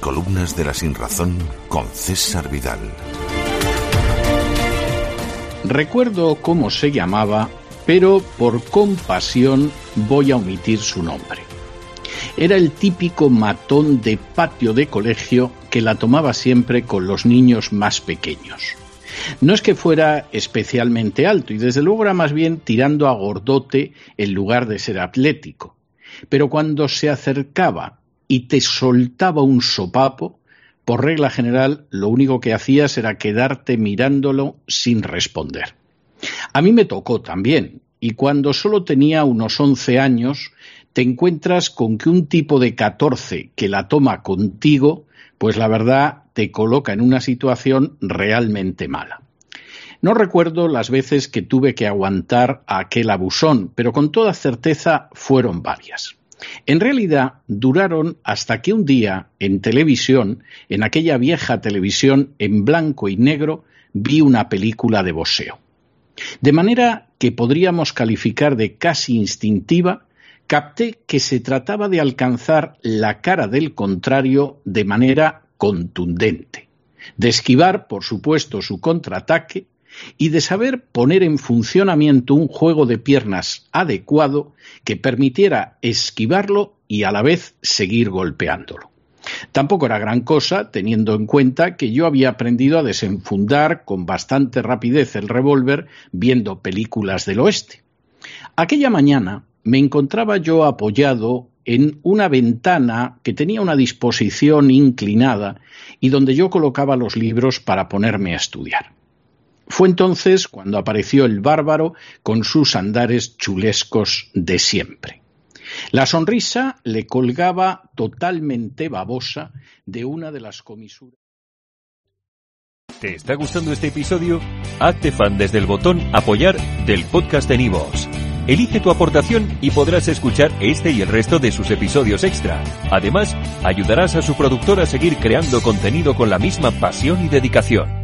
Crónicas de la Sinrazón con César Vidal. Recuerdo cómo se llamaba, pero por compasión voy a omitir su nombre. Era el típico matón de patio de colegio que la tomaba siempre con los niños más pequeños. No es que fuera especialmente alto y desde luego era más bien tirando a gordote en lugar de ser atlético. Pero cuando se acercaba y te soltaba un sopapo, por regla general lo único que hacías era quedarte mirándolo sin responder. A mí me tocó también, y cuando solo tenía unos once años, te encuentras con que un tipo de catorce que la toma contigo, pues la verdad te coloca en una situación realmente mala. No recuerdo las veces que tuve que aguantar a aquel abusón, pero con toda certeza fueron varias. En realidad duraron hasta que un día en televisión, en aquella vieja televisión en blanco y negro, vi una película de boxeo. De manera que podríamos calificar de casi instintiva, capté que se trataba de alcanzar la cara del contrario de manera contundente, de esquivar, por supuesto, su contraataque y de saber poner en funcionamiento un juego de piernas adecuado que permitiera esquivarlo y a la vez seguir golpeándolo. Tampoco era gran cosa, teniendo en cuenta que yo había aprendido a desenfundar con bastante rapidez el revólver viendo películas del oeste. Aquella mañana me encontraba yo apoyado en una ventana que tenía una disposición inclinada y donde yo colocaba los libros para ponerme a estudiar. Fue entonces cuando apareció el bárbaro con sus andares chulescos de siempre. La sonrisa le colgaba totalmente babosa de una de las comisuras. ¿Te está gustando este episodio? Hazte fan desde el botón Apoyar del podcast de Nivos. Elige tu aportación y podrás escuchar este y el resto de sus episodios extra. Además, ayudarás a su productor a seguir creando contenido con la misma pasión y dedicación.